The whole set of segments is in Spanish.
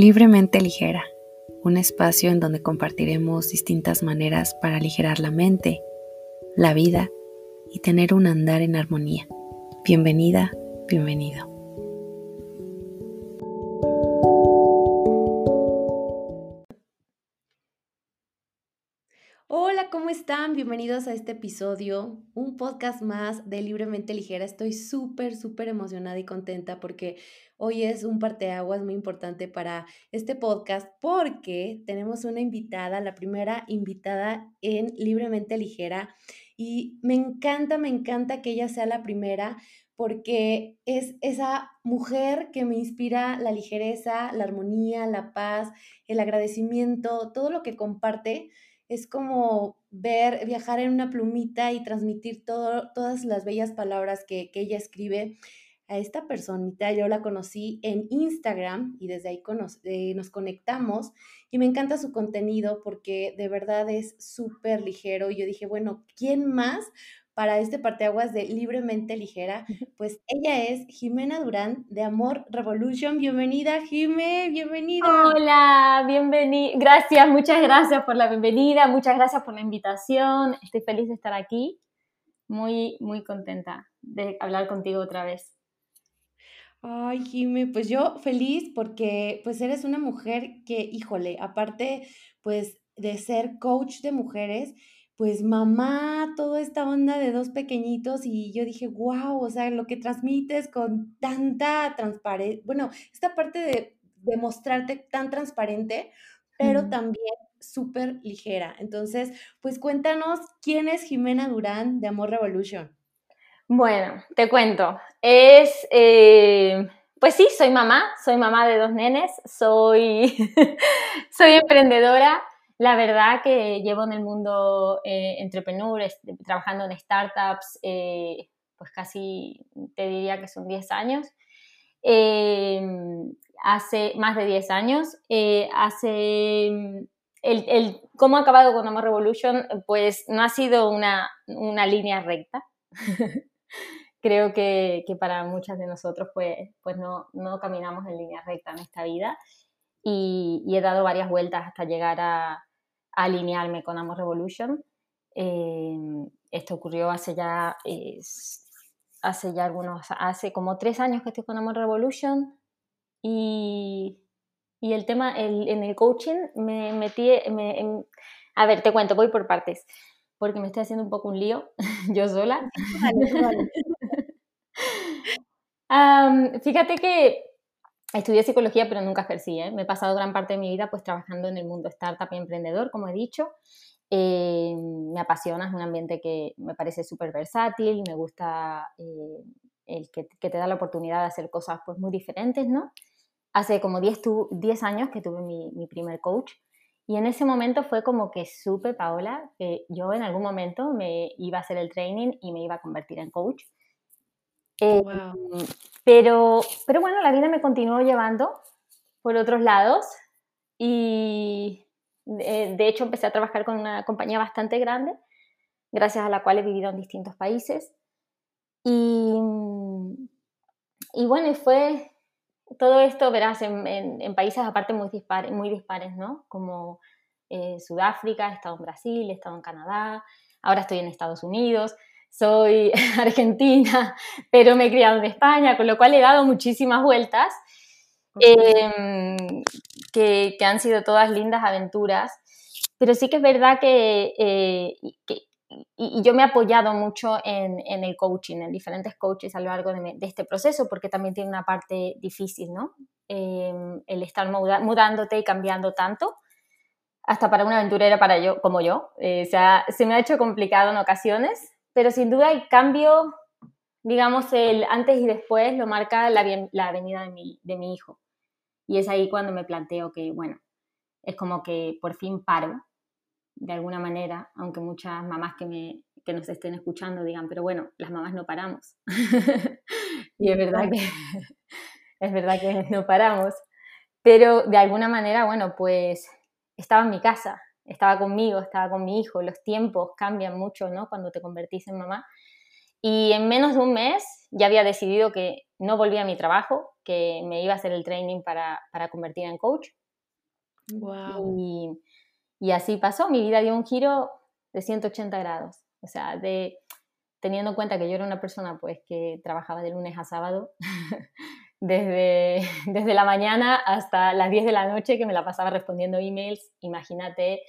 Libremente Ligera, un espacio en donde compartiremos distintas maneras para aligerar la mente, la vida y tener un andar en armonía. Bienvenida, bienvenido. Están? Bienvenidos a este episodio, un podcast más de Libremente Ligera. Estoy súper, súper emocionada y contenta porque Hoy es un parteaguas muy importante para este podcast porque tenemos una invitada, la primera invitada en Libremente Ligera. Y me encanta, me encanta que ella sea la primera porque es esa mujer que me inspira la ligereza, la armonía, la paz, el agradecimiento, todo lo que comparte. Es como ver, viajar en una plumita y transmitir todo, todas las bellas palabras que, que ella escribe a esta personita, yo la conocí en Instagram y desde ahí eh, nos conectamos y me encanta su contenido porque de verdad es súper ligero. Y yo dije, bueno, ¿quién más para este parteaguas de Libremente Ligera? Pues ella es Jimena Durán de Amor Revolution. Bienvenida, Jime, bienvenida. Hola, bienvenida. Gracias, muchas gracias por la bienvenida, muchas gracias por la invitación. Estoy feliz de estar aquí. Muy, muy contenta de hablar contigo otra vez. Ay, Jime, pues yo feliz porque pues eres una mujer que, híjole, aparte pues de ser coach de mujeres, pues mamá, toda esta onda de dos pequeñitos y yo dije, wow, o sea, lo que transmites con tanta transparencia, bueno, esta parte de, demostrarte tan transparente, pero también súper ligera. Entonces, pues cuéntanos quién es Jimena Durán de Amor Revolution. Bueno, te cuento. Es, eh, pues sí, soy mamá, soy mamá de dos nenes, soy, soy emprendedora. La verdad que llevo en el mundo eh, entrepreneur, trabajando en startups, eh, pues casi te diría que son 10 años. Em, hace más de 10 años. hace el, el, cómo ha acabado con Amor Revolution, pues no ha sido una, una línea recta. creo que, para muchas de nosotros pues, pues no, caminamos en línea recta en esta vida y, he dado varias vueltas hasta llegar a, alinearme con Amor Revolution. Eh, esto ocurrió hace ya, hace ya algunos, hace como tres años que estoy con Amor Revolution y, el tema, en el coaching me metí, a ver, te cuento, voy por partes porque me estoy haciendo un poco un lío yo sola. fíjate que estudié psicología, pero nunca ejercí. ¿eh? Me he pasado gran parte de mi vida pues trabajando en el mundo startup y emprendedor, como he dicho. Eh, me apasiona, es un ambiente que me parece súper versátil, me gusta eh, el que, te da la oportunidad de hacer cosas pues muy diferentes, ¿no? Hace como 10, 10 años que tuve mi primer coach y en ese momento fue como que supe, Paola, que yo en algún momento me iba a hacer el training y me iba a convertir en coach. Eh, pero, pero bueno, la vida me continuó llevando por otros lados y de, hecho empecé a trabajar con una compañía bastante grande, gracias a la cual he vivido en distintos países. Y, y bueno, fue todo esto, verás, en, países aparte muy dispares, muy dispares ¿no? Como eh, Sudáfrica, he estado en Brasil, he estado en Canadá, ahora estoy en Estados Unidos, soy argentina, pero me he criado en España, con lo cual he dado muchísimas vueltas, em, que, han sido todas lindas aventuras. Pero sí que es verdad que, eh, y, yo me he apoyado mucho en, el coaching, en diferentes coaches a lo largo de, este proceso, porque también tiene una parte difícil, ¿no? Em, el estar mudándote y cambiando tanto, hasta para una aventurera para yo, como yo. Eh, o sea, se me ha hecho complicado en ocasiones, pero sin duda el cambio, digamos, el antes y después lo marca la, la venida de mi, de mi hijo. Y es ahí cuando me planteo que, bueno, es como que por fin paro de alguna manera, aunque muchas mamás que, me, que nos estén escuchando digan, pero bueno, las mamás no paramos. y es verdad que es verdad que no paramos. Pero de alguna manera, bueno, pues estaba en mi casa, estaba conmigo, estaba con mi hijo, los tiempos cambian mucho, ¿no? Cuando te convertís en mamá. Y en menos de un mes ya había decidido que no volví a mi trabajo, que me iba a hacer el training para, para convertir en coach. Wow. Y, y así pasó, mi vida dio un giro de 180 grados. O sea, de, teniendo en cuenta que yo era una persona pues que trabajaba de lunes a sábado, desde, desde la mañana hasta las 10 de la noche que me la pasaba respondiendo emails, imagínate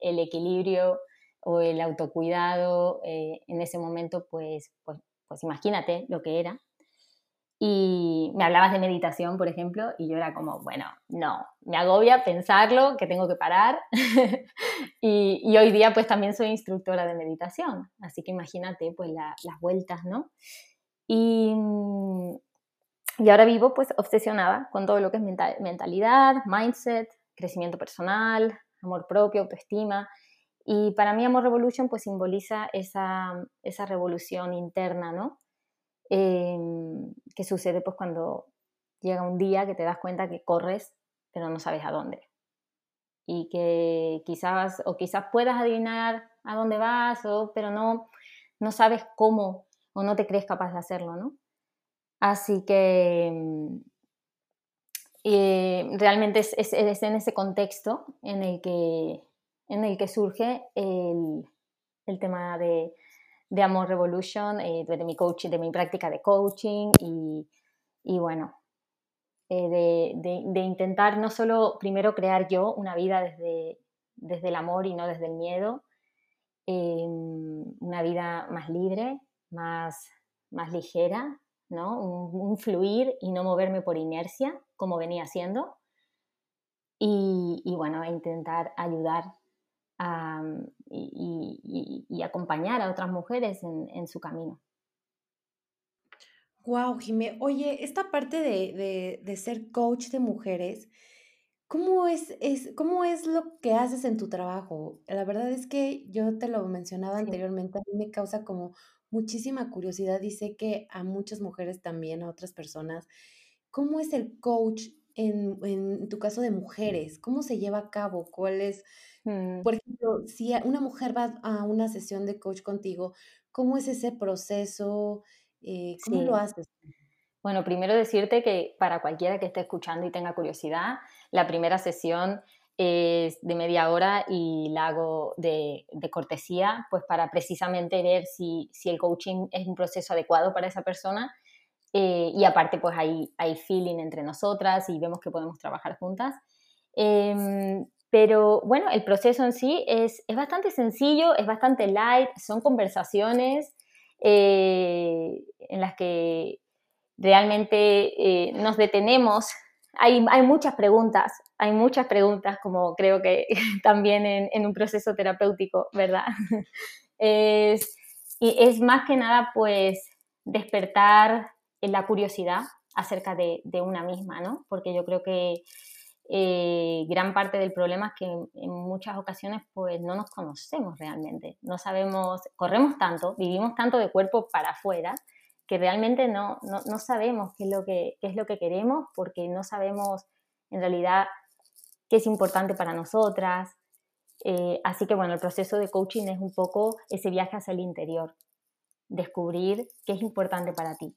el equilibrio o el autocuidado eh, en ese momento, pues, pues, pues imagínate lo que era. Y me hablabas de meditación, por ejemplo, y yo era como, bueno, no, me agobia pensarlo, que tengo que parar. y, y, hoy día pues también soy instructora de meditación, así que imagínate pues las vueltas, ¿no? Y, y ahora vivo pues obsesionada con todo lo que es mentalidad, mindset, crecimiento personal, amor propio, autoestima. Y para mí Amor Revolution pues simboliza esa, esa revolución interna, ¿no? Em, que sucede pues cuando llega un día que te das cuenta que corres pero no sabes a dónde. Y que quizás, o quizás puedas adivinar a dónde vas, pero no, no sabes cómo o no te crees capaz de hacerlo, ¿no? Así que mm, eh, realmente es, es, en ese contexto en el que, en el que surge el, el tema de, de, Amor Revolution, eh, de, mi coaching, de mi práctica de coaching y, y bueno, eh, de, de, intentar no solo primero crear yo una vida desde, desde el amor y no desde el miedo, una vida más libre, más, más ligera, ¿no? Un, fluir y no moverme por inercia, como venía haciendo. Y, y bueno, intentar ayudar y, acompañar a otras mujeres en, su camino. Wow, Jimé. Oye, esta parte de, ser coach de mujeres, ¿cómo es, es, ¿cómo es lo que haces en tu trabajo? La verdad es que yo te lo mencionaba anteriormente, a mí me causa como muchísima curiosidad y sé que a muchas mujeres también, a otras personas. ¿Cómo es el coach en, en tu caso de mujeres? ¿Cómo se lleva a cabo? ¿Cuál es, mm. por ejemplo, si una mujer va a una sesión de coach contigo, ¿cómo es ese proceso? Eh, ¿Cómo lo haces? Bueno, primero decirte que para cualquiera que esté escuchando y tenga curiosidad, la primera sesión es de media hora y la hago de, cortesía, pues para precisamente ver si, el coaching es un proceso adecuado para esa persona. Eh, y aparte, pues hay, hay feeling entre nosotras y vemos que podemos trabajar juntas. Em, pero bueno, el proceso en sí es, es, bastante sencillo, es bastante light, son conversaciones eh, en las que realmente eh, nos detenemos. Hay, hay muchas preguntas, hay muchas preguntas, como creo que también en, un proceso terapéutico, ¿verdad? Es, y es más que nada, pues, despertar la curiosidad acerca de, una misma, ¿no? Porque yo creo que eh, gran parte del problema es que en, muchas ocasiones, pues, no nos conocemos realmente. No sabemos, corremos tanto, vivimos tanto de cuerpo para afuera, que realmente no, no, sabemos qué es, lo que, qué es lo que queremos porque no sabemos en realidad qué es importante para nosotras. Eh, así que bueno, el proceso de coaching es un poco ese viaje hacia el interior, descubrir qué es importante para ti,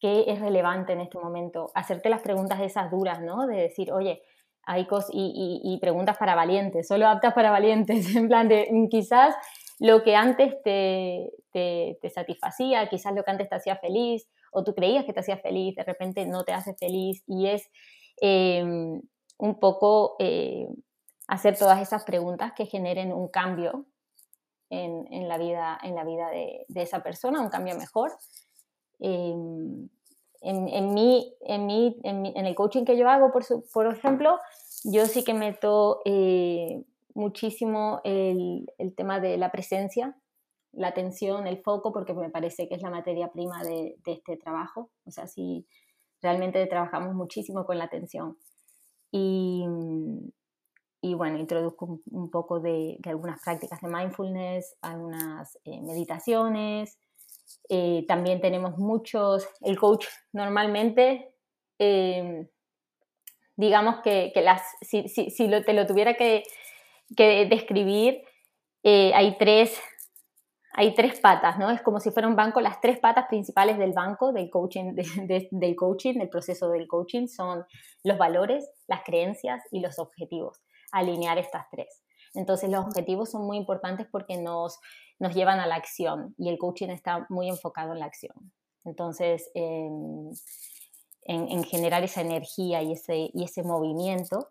qué es relevante en este momento, hacerte las preguntas esas duras, ¿no? De decir, oye, hay cosas y, preguntas para valientes, solo aptas para valientes, en plan de mm, quizás lo que antes te, te, satisfacía, quizás lo que antes te hacía feliz, o tú creías que te hacía feliz, de repente no te hace feliz, y es em, un poco eh, hacer todas esas preguntas que generen un cambio en, la vida, en la vida de, esa persona, un cambio mejor. Em, en, en, mi, en, en, el coaching que yo hago, por, por ejemplo, yo sí que meto eh, muchísimo el, el, tema de la presencia, la atención, el foco, porque me parece que es la materia prima de, de este trabajo. O sea, si realmente trabajamos muchísimo con la atención. Y, y bueno, introduzco un, poco de, algunas prácticas de mindfulness, algunas eh, meditaciones. Eh, también tenemos muchos, el coach normalmente, em, digamos que, que las, si, si, si te lo tuviera que, que describir, eh, hay, tres, hay tres patas, ¿no? Es como si fuera un banco, las tres patas principales del banco, del coaching, del coaching, del proceso del coaching, son los valores, las creencias y los objetivos. Alinear estas tres. Entonces los objetivos son muy importantes porque nos, nos llevan a la acción y el coaching está muy enfocado en la acción. Entonces, en, generar esa energía y ese, y ese movimiento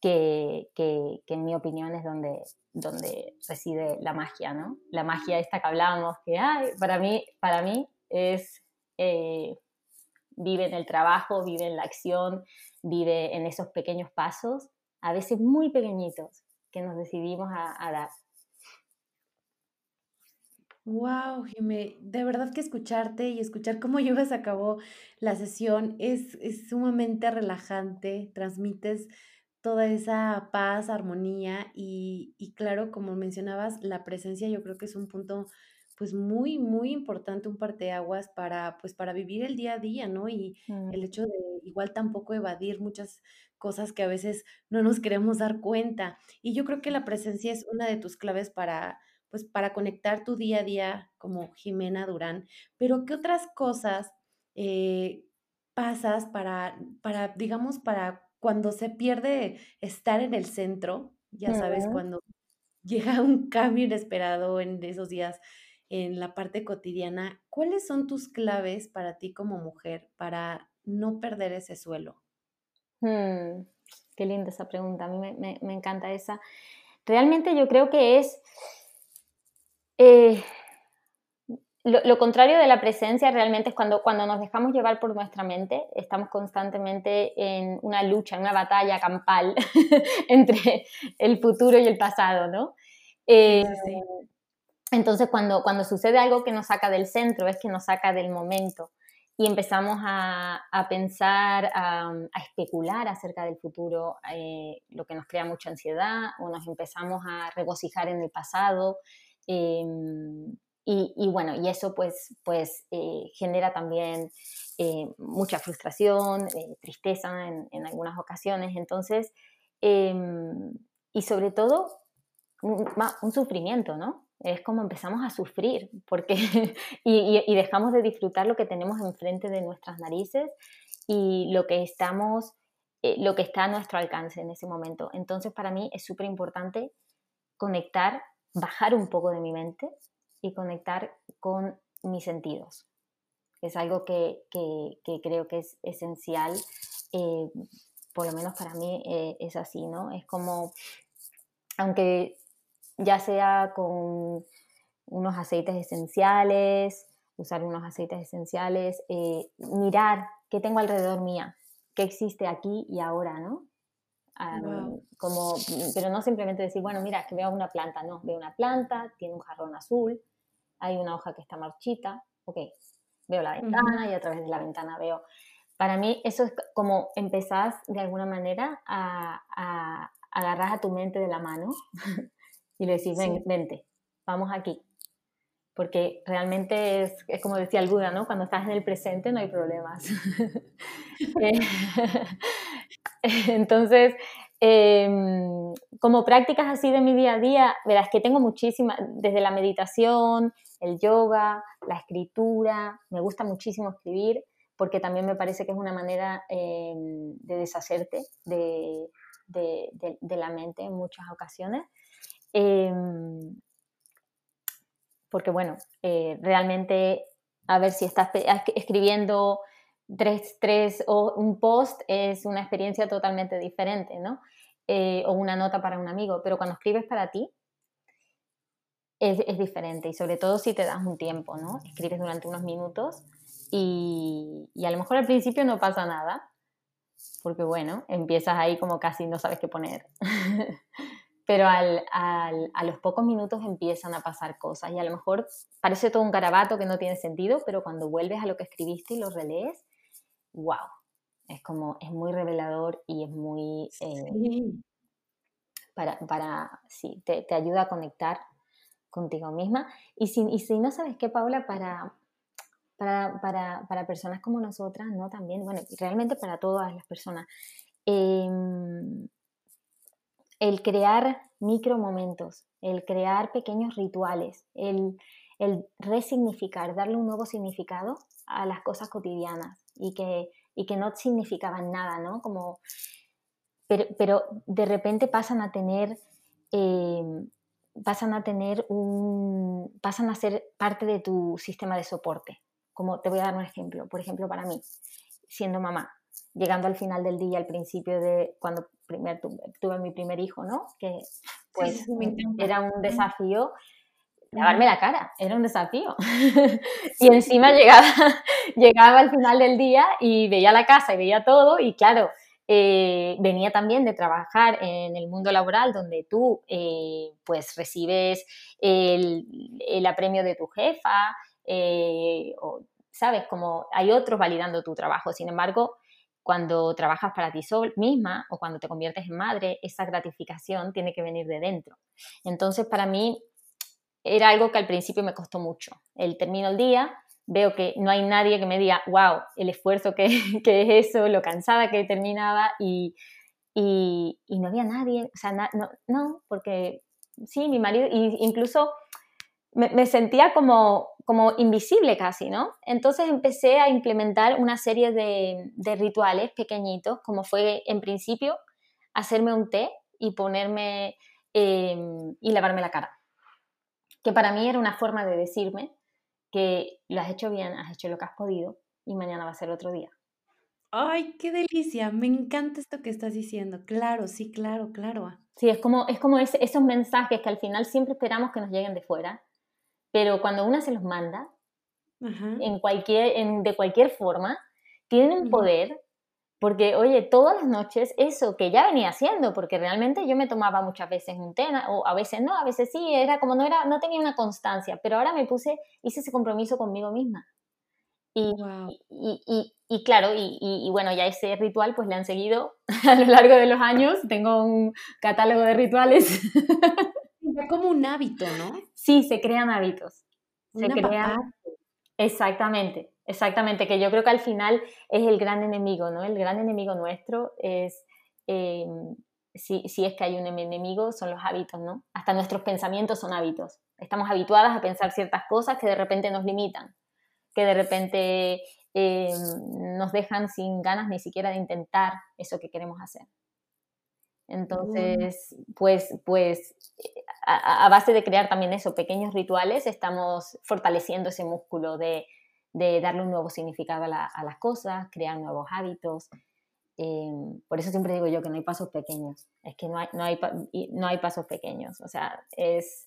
que, que, en mi opinión es donde, donde reside la magia, ¿no? La magia esta que hablábamos, que para, mí, para mí es, eh, vive en el trabajo, vive en la acción, vive en esos pequeños pasos, a veces muy pequeñitos, que nos decidimos a, dar. Wow, Jimé, de verdad que escucharte y escuchar cómo llevas a cabo la sesión es, es sumamente relajante, transmites toda esa paz, armonía y, y, claro, como mencionabas, la presencia yo creo que es un punto pues muy, muy importante, un parteaguas para pues para vivir el día a día, ¿no? Y mm. el hecho de igual tampoco evadir muchas cosas que a veces no nos queremos dar cuenta. Y yo creo que la presencia es una de tus claves para pues para conectar tu día a día como Jimena Durán. Pero ¿qué otras cosas eh, pasas para, para, digamos, para cuando se pierde estar en el centro, ya sabes, cuando llega un cambio inesperado en esos días en la parte cotidiana, ¿cuáles son tus claves para ti como mujer para no perder ese suelo? Hmm, qué linda esa pregunta, a mí me, encanta esa. Realmente yo creo que es eh, lo, contrario de la presencia realmente es cuando, cuando nos dejamos llevar por nuestra mente, estamos constantemente en una lucha, en una batalla campal entre el futuro y el pasado, ¿no? Eh, entonces, cuando, cuando sucede algo que nos saca del centro, es que nos saca del momento y empezamos a, pensar, a, especular acerca del futuro, eh, lo que nos crea mucha ansiedad, o nos empezamos a regocijar en el pasado. Em, y, bueno, y eso pues, pues eh, genera también eh, mucha frustración, eh, tristeza en, algunas ocasiones. Entonces, em, y sobre todo, un, sufrimiento, ¿no? Es como empezamos a sufrir porque, y, dejamos de disfrutar lo que tenemos enfrente de nuestras narices y lo que estamos, lo que está a nuestro alcance en ese momento. Entonces, para mí es súper importante conectar, bajar un poco de mi mente y conectar con mis sentidos. Es algo que, creo que es esencial, eh, por lo menos para mí eh, es así, ¿no? Es como, aunque ya sea con unos aceites esenciales, usar unos aceites esenciales, eh, mirar qué tengo alrededor mía, qué existe aquí y ahora, ¿no? como, pero no simplemente decir, bueno, mira, que veo una planta, no, veo una planta, tiene un jarrón azul, hay una hoja que está marchita, ok, veo la ventana y a través de la ventana veo. Para mí eso es como empezás de alguna manera a, agarrar a tu mente de la mano y le decís, Ven, vente, vamos aquí. Porque realmente es, es, como decía el Buda, ¿no? Cuando estás en el presente no hay problemas. Eh, entonces, em, como prácticas así de mi día a día, verás que tengo muchísimas, desde la meditación, el yoga, la escritura, me gusta muchísimo escribir porque también me parece que es una manera em, de deshacerte de, la mente en muchas ocasiones. Em, porque bueno, eh, realmente a ver si estás escribiendo tres, tres o un post es una experiencia totalmente diferente, ¿no? Eh, o una nota para un amigo, pero cuando escribes para ti, es, diferente y sobre todo si te das un tiempo, ¿no? Escribes durante unos minutos y, a lo mejor al principio no pasa nada, porque bueno, empiezas ahí como casi no sabes qué poner. Pero a los pocos minutos empiezan a pasar cosas y a lo mejor parece todo un garabato que no tiene sentido, pero cuando vuelves a lo que escribiste y lo relees, wow, es como, es muy revelador y es muy... Eh, para, para, sí, te, te ayuda a conectar contigo misma. Y si, y si no sabes qué, Paula, para, para, para, para, personas como nosotras, ¿no? También, bueno, realmente para todas las personas, em, el crear micro momentos, el crear pequeños rituales, el, el resignificar, darle un nuevo significado a las cosas cotidianas y que, y que no significaban nada, ¿no? Como, pero, pero de repente pasan a tener, eh, pasan a tener un, pasan a ser parte de tu sistema de soporte. Como te voy a dar un ejemplo, por ejemplo, para mí, siendo mamá, llegando al final del día, al principio de cuando primer, tuve mi primer hijo, ¿no? Que pues era un desafío lavarme la cara, era un desafío. y encima llegaba, llegaba al final del día y veía la casa y veía todo y claro, eh, venía también de trabajar en el mundo laboral donde tú eh, pues recibes el, apremio de tu jefa, eh, ¿sabes? Como hay otros validando tu trabajo. Sin embargo, cuando trabajas para ti misma o cuando te conviertes en madre, esa gratificación tiene que venir de dentro. Entonces, para mí era algo que al principio me costó mucho. El termino el día, veo que no hay nadie que me diga, wow, el esfuerzo que, es eso, lo cansada que terminaba y, y, no había nadie, o sea, no, no, porque sí, mi marido, incluso me, sentía como, como invisible casi, ¿no? Entonces empecé a implementar una serie de, rituales pequeñitos, como fue en principio hacerme un té y ponerme em, y lavarme la cara. Que para mí era una forma de decirme que lo has hecho bien, has hecho lo que has podido y mañana va a ser otro día. Ay, qué delicia, me encanta esto que estás diciendo. Claro, sí, claro, claro. Sí, es como, es como esos mensajes que al final siempre esperamos que nos lleguen de fuera pero cuando una se los manda, en cualquier, en, de cualquier forma, tienen un poder, porque, oye, todas las noches, eso que ya venía haciendo, porque realmente yo me tomaba muchas veces un té, o a veces no, a veces sí, era como no, era, no tenía una constancia, pero ahora me puse, hice ese compromiso conmigo misma. Y, y, y, y, claro, y, bueno, ya ese ritual pues le han seguido a lo largo de los años. Tengo un catálogo de rituales como un hábito, ¿no? Sí, se crean hábitos. Se crean. Exactamente, exactamente, que yo creo que al final es el gran enemigo, ¿no? El gran enemigo nuestro es, em, si, es que hay un enemigo, son los hábitos, ¿no? Hasta nuestros pensamientos son hábitos. Estamos habituadas a pensar ciertas cosas que de repente nos limitan, que de repente em, nos dejan sin ganas ni siquiera de intentar eso que queremos hacer. Entonces, pues, pues a, base de crear también eso, pequeños rituales, estamos fortaleciendo ese músculo de, darle un nuevo significado a, las cosas, crear nuevos hábitos. Eh, por eso siempre digo yo que no hay pasos pequeños, es que no hay, no hay, no hay pasos pequeños. O sea, es...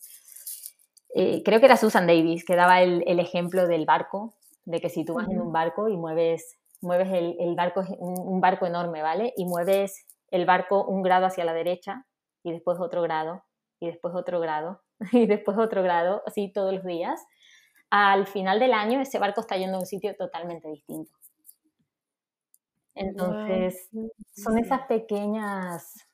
Eh, creo que era Susan Davis que daba el, ejemplo del barco, de que si tú vas en un barco y mueves, mueves el, barco, un, un barco enorme, ¿vale? Y mueves el barco un grado hacia la derecha y después otro grado y después otro grado y después otro grado, así todos los días, al final del año ese barco está yendo a un sitio totalmente distinto. Entonces, son esas pequeñas...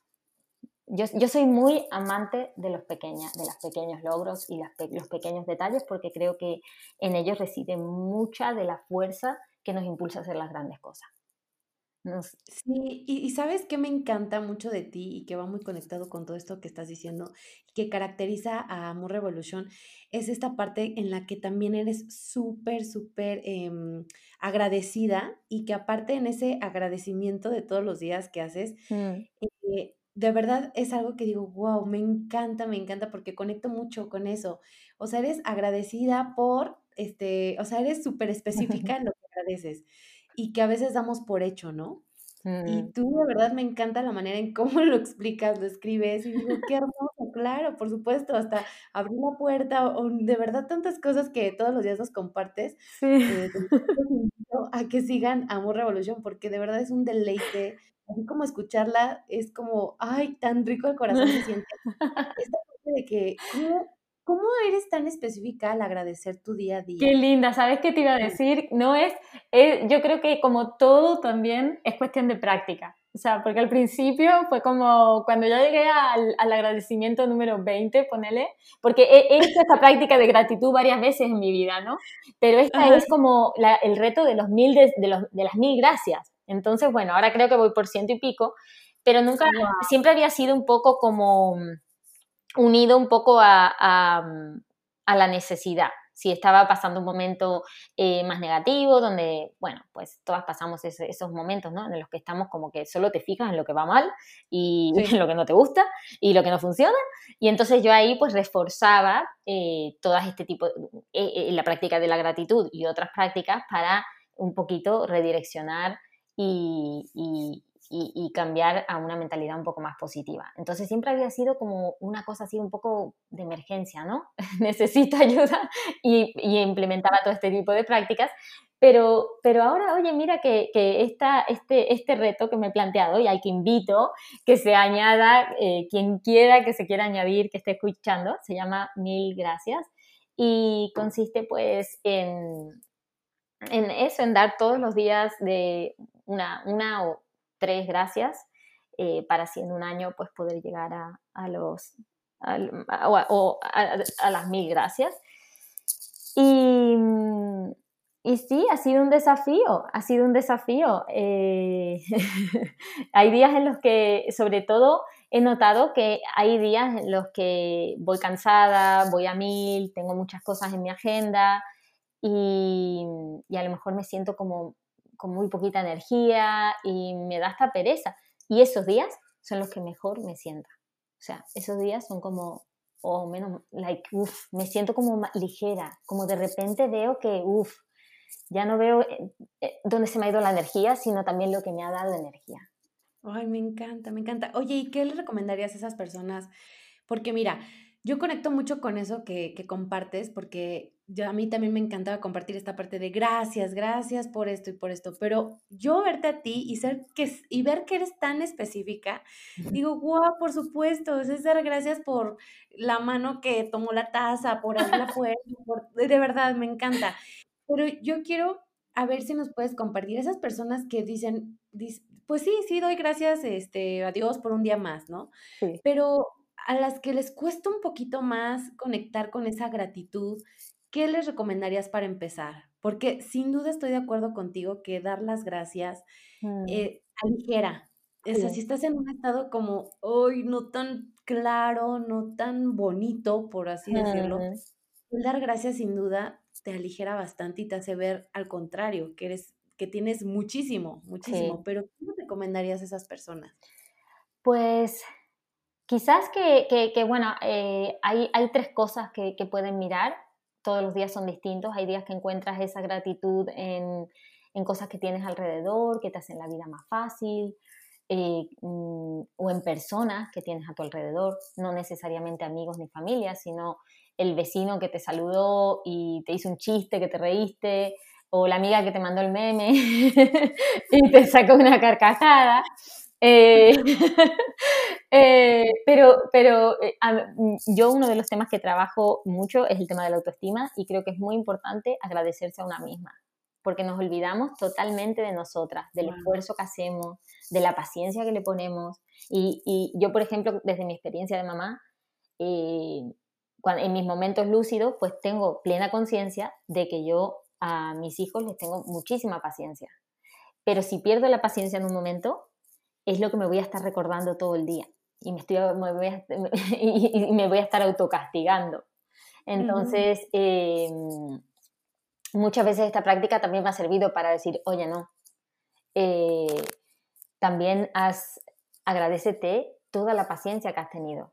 Yo, yo, soy muy amante de los, pequeños, de los pequeños logros y los pequeños detalles porque creo que en ellos reside mucha de la fuerza que nos impulsa a hacer las grandes cosas. Sí, y, sabes que me encanta mucho de ti y que va muy conectado con todo esto que estás diciendo, que caracteriza a Amor Revolution, es esta parte en la que también eres súper, súper em, agradecida y que aparte en ese agradecimiento de todos los días que haces, mm. eh, de verdad es algo que digo, wow, me encanta, me encanta porque conecto mucho con eso. O sea, eres agradecida por, este, o sea, eres súper específica en lo que agradeces y que a veces damos por hecho, ¿no? Y mm. tú de verdad me encanta la manera en cómo lo explicas, lo escribes y digo, qué hermoso, claro, por supuesto, hasta abrir la puerta o, de verdad tantas cosas que todos los días nos compartes. Sí. Eh, a que sigan Amor Revolución porque de verdad es un deleite, así como escucharla es como, ay, tan rico el corazón se siente. Esta parte de que, ¿cómo, ¿Cómo eres tan específica al agradecer tu día a día? Qué linda, ¿sabes qué te iba a decir? No es, yo creo que como todo también es cuestión de práctica. O sea, porque al principio fue como cuando yo llegué al, al agradecimiento número 20, ponele, porque he, hecho esta práctica de gratitud varias veces en mi vida, ¿no? Pero esta es como el reto de, los mil de, los, de las mil gracias. Entonces, bueno, ahora creo que voy por ciento y pico, pero nunca, siempre había sido un poco como unido un poco a, la necesidad. Si estaba pasando un momento eh, más negativo, donde, bueno, pues todas pasamos esos momentos, ¿no? En los que estamos como que solo te fijas en lo que va mal y en lo que no te gusta y lo que no funciona. Y entonces yo ahí pues reforzaba eh, todas este tipo, eh, la práctica de la gratitud y otras prácticas para un poquito redireccionar y, y, cambiar a una mentalidad un poco más positiva. Entonces siempre había sido como una cosa así un poco de emergencia, ¿no? Necesito ayuda y, implementaba todo este tipo de prácticas. Pero, pero ahora, oye, mira que, que esta, este, este reto que me he planteado y al que invito que se añada, eh, quien quiera que se quiera añadir, que esté escuchando, se llama Mil Gracias y consiste pues en, en eso, en dar todos los días de una, una o tres gracias eh, para así en un año pues poder llegar a, los a, a, las mil gracias. Y, y, sí, ha sido un desafío, ha sido un desafío. Eh, hay días en los que, sobre todo, he notado que hay días en los que voy cansada, voy a mil, tengo muchas cosas en mi agenda y, y a lo mejor me siento como con muy poquita energía y me da hasta pereza. Y esos días son los que mejor me sienta. O sea, esos días son como, o menos, like, uff, me siento como ligera, como de repente veo que, uff, ya no veo eh, eh, dónde se me ha ido la energía, sino también lo que me ha dado energía. Ay, me encanta, me encanta. Oye, ¿y qué le recomendarías a esas personas? Porque mira, yo conecto mucho con eso que compartes, porque yo, a mí también me encantaba compartir esta parte de gracias, gracias por esto y por esto, pero yo verte a ti y, ser que, y ver que eres tan específica, digo, wow, por supuesto, César, gracias por la mano que tomó la taza, por abrir la puerta, de verdad, me encanta. Pero yo quiero a ver si nos puedes compartir esas personas que dicen, pues sí, sí, doy gracias este, a Dios por un día más, ¿no? Pero a las que les cuesta un poquito más conectar con esa gratitud, ¿qué les recomendarías para empezar? Porque sin duda estoy de acuerdo contigo que dar las gracias mm. eh, aligera. O sea, si estás en un estado como hoy no tan claro, no tan bonito, por así decirlo, dar gracias sin duda te aligera bastante y te hace ver al contrario, que eres, que tienes muchísimo, muchísimo. Pero ¿qué recomendarías a esas personas? Pues quizás que, bueno, eh, hay, hay, tres cosas que, que pueden mirar todos los días son distintos. Hay días que encuentras esa gratitud en, cosas que tienes alrededor, que te hacen la vida más fácil, eh, mm, o en personas que tienes a tu alrededor, no necesariamente amigos ni familia, sino el vecino que te saludó y te hizo un chiste, que te reíste, o la amiga que te mandó el meme y te sacó una carcajada. Eh, eh, pero pero eh, mm, yo uno de los temas que trabajo mucho es el tema de la autoestima y creo que es muy importante agradecerse a una misma, porque nos olvidamos totalmente de nosotras, del esfuerzo que hacemos, de la paciencia que le ponemos. Y, y yo, por ejemplo, desde mi experiencia de mamá, cuando, en mis momentos lúcidos, pues tengo plena conciencia de que yo a mis hijos les tengo muchísima paciencia. Pero si pierdo la paciencia en un momento, es lo que me voy a estar recordando todo el día y me, estoy, me, voy, a, y, me voy a estar autocastigando. Entonces, em, muchas veces esta práctica también me ha servido para decir, oye, no, eh, también has, agradecete toda la paciencia que has tenido.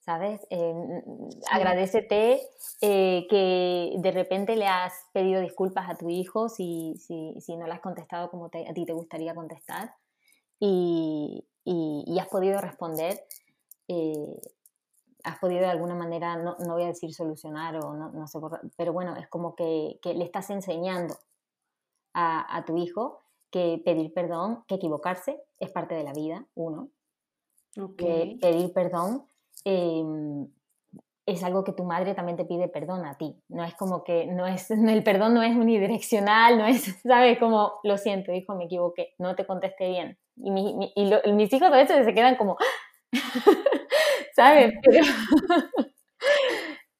¿Sabes? Eh, agradecete eh, que de repente le has pedido disculpas a tu hijo si, si, si no le has contestado como a ti te gustaría contestar y, y, has podido responder, eh, has podido de alguna manera, no, no, voy a decir solucionar o no, no sé, pero bueno, es como que, que le estás enseñando a, a, tu hijo que pedir perdón, que equivocarse es parte de la vida, uno. Que pedir perdón em, es algo que tu madre también te pide perdón a ti. No es como que, no es, el perdón no es unidireccional, no es, ¿sabes? Como, lo siento, hijo, me equivoqué, no te contesté bien. Y, mis hijos a veces se quedan como, ¿sabes?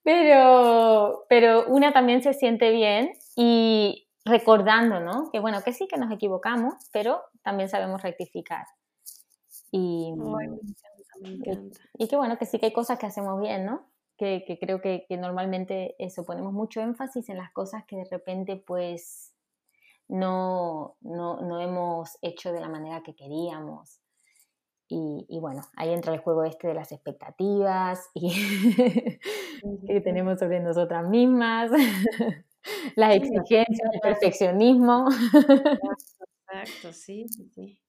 Pero, pero, una también se siente bien y recordando, ¿no? Que bueno, que sí que nos equivocamos, pero también sabemos rectificar. Y, y, y que bueno, que sí que hay cosas que hacemos bien, ¿no? Que, creo que, normalmente eso, ponemos mucho énfasis en las cosas que de repente pues no, no, hemos hecho de la manera que queríamos. Y, bueno, ahí entra el juego este de las expectativas y que tenemos sobre nosotras mismas, las exigencias, el perfeccionismo. Exacto, sí, sí, sí.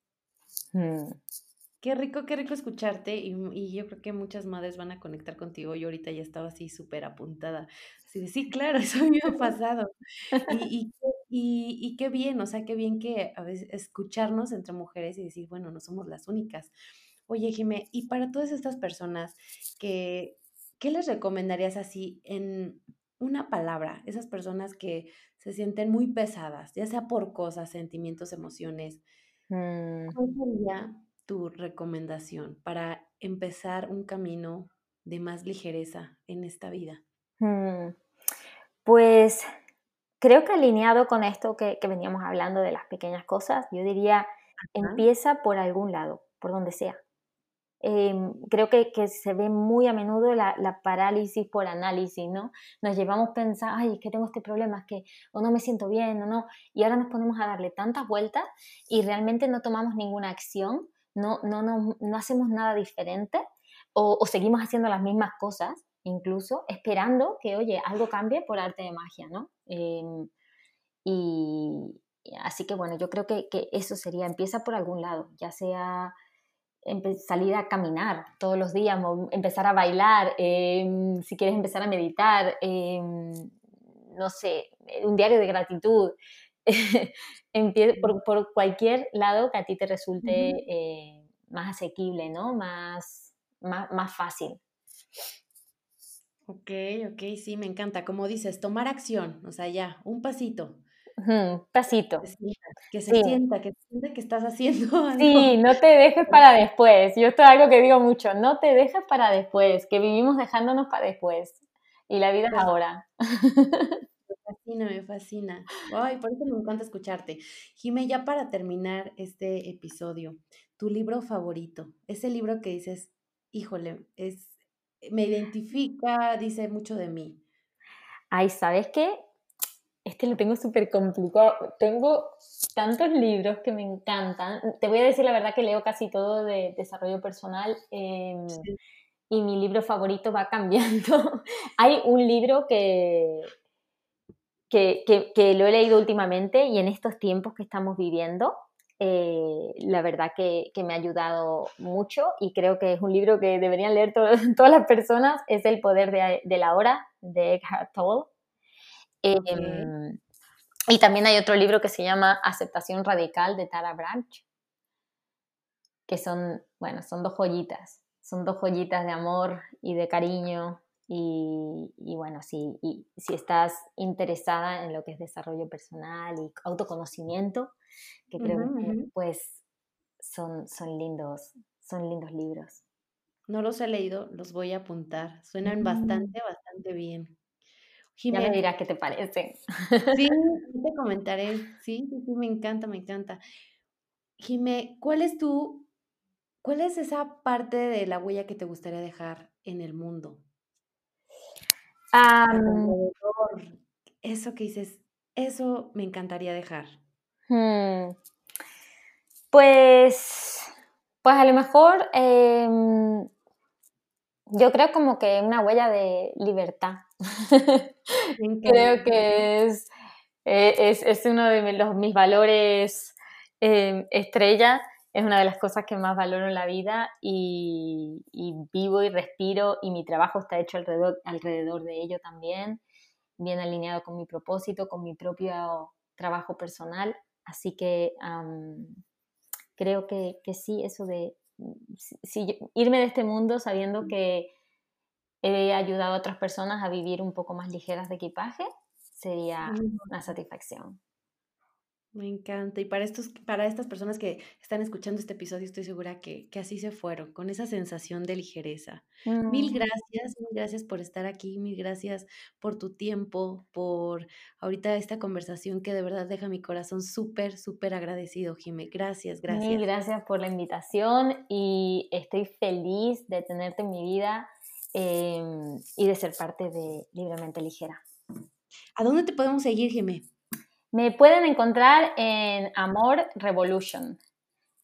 Qué rico, qué rico escucharte y, yo creo que muchas madres van a conectar contigo. Yo ahorita ya estaba así súper apuntada. Así de, sí, claro, eso me ha pasado. Y, y, y, qué bien, o sea, qué bien que a veces escucharnos entre mujeres y decir, bueno, no somos las únicas. Oye, Jimé, y para todas estas personas que, ¿qué les recomendarías así en una palabra? Esas personas que se sienten muy pesadas, ya sea por cosas, sentimientos, emociones. Mm. ¿Cuál sería tu recomendación para empezar un camino de más ligereza en esta vida? Mm, pues creo que alineado con esto que, veníamos hablando de las pequeñas cosas, yo diría, empieza por algún lado, por donde sea. Em, creo que, se ve muy a menudo la, parálisis por análisis, ¿no? Nos llevamos a pensar, ay, es que tengo este problema, es que o no me siento bien o no, y ahora nos ponemos a darle tantas vueltas y realmente no tomamos ninguna acción no, no, no, no hacemos nada diferente o, seguimos haciendo las mismas cosas, incluso esperando que, oye, algo cambie por arte de magia, ¿no? Em, y así que bueno, yo creo que, eso sería, empieza por algún lado, ya sea salir a caminar todos los días, empezar a bailar, em, si quieres empezar a meditar, em, no sé, un diario de gratitud, por, por, cualquier lado que a ti te resulte eh, más asequible, ¿no? Más, más, más fácil. Ok, ok, sí, me encanta. Como dices, tomar acción, o sea, ya, un pasito. pasito. Que se, sienta, que se sienta que estás haciendo algo. Sí, no te dejes para después. Yo esto es algo que digo mucho, no te dejes para después, que vivimos dejándonos para después. Y la vida es ahora. fascina, me fascina. Ay, por eso me encanta escucharte. Jime, ya para terminar este episodio, tu libro favorito, ese libro que dices, híjole, es, me identifica, dice mucho de mí. Ay, ¿sabes qué? Este lo tengo súper complicado. Tengo tantos libros que me encantan. Te voy a decir la verdad que leo casi todo de desarrollo personal. Em, y mi libro favorito va cambiando. Hay un libro que, que, lo he leído últimamente y en estos tiempos que estamos viviendo, eh, la verdad que, me ha ayudado mucho y creo que es un libro que deberían leer todas las personas, es El poder de, la hora de Eckhart Tolle. Em, y también hay otro libro que se llama Aceptación Radical de Tara Branch, que son, bueno, son dos joyitas, son dos joyitas de amor y de cariño y, bueno, si, si estás interesada en lo que es desarrollo personal y autoconocimiento, que creo que pues son, son, lindos, son lindos libros. No los he leído, los voy a apuntar. Suenan mm. bastante, bastante bien. ya me dirás qué te parece. Sí, te comentaré. Sí, sí, sí, me encanta, me encanta. Jimé, ¿cuál es tu, cuál es esa parte de la huella que te gustaría dejar en el mundo? Eso que dices, eso me encantaría dejar. Hmm. Pues, pues a lo mejor em, yo creo como que una huella de libertad. creo que es, e, es, es, uno de los, mis valores em, estrella es una de las cosas que más valoro en la vida y, vivo y respiro y mi trabajo está hecho alrededor, alrededor de ello también, bien alineado con mi propósito, con mi propio trabajo personal. Así que creo que, sí, eso de irme de este mundo sabiendo que he ayudado a otras personas a vivir un poco más ligeras de equipaje sería una satisfacción. Me encanta. Y para, estos, para estas personas que están escuchando este episodio, estoy segura que, así se fueron, con esa sensación de ligereza. Mil mm. gracias, mil gracias por estar aquí, mil gracias por tu tiempo, por ahorita esta conversación que de verdad deja mi corazón súper, súper agradecido, Jimé. Gracias, gracias. Mil gracias por la invitación y estoy feliz de tenerte en mi vida. em, y de ser parte de Libremente Ligera. ¿A dónde te podemos seguir, Jimé? Me pueden encontrar en Amor Revolution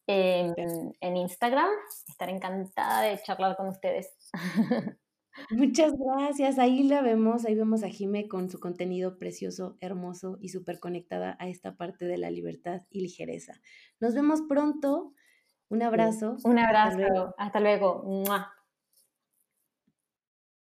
en, en Instagram. Estaré encantada de charlar con ustedes. Muchas gracias. Ahí la vemos, ahí vemos a Jime con su contenido precioso, hermoso y súper conectada a esta parte de la libertad y ligereza. Nos vemos pronto. Un abrazo. Un abrazo. Hasta luego. Hasta luego.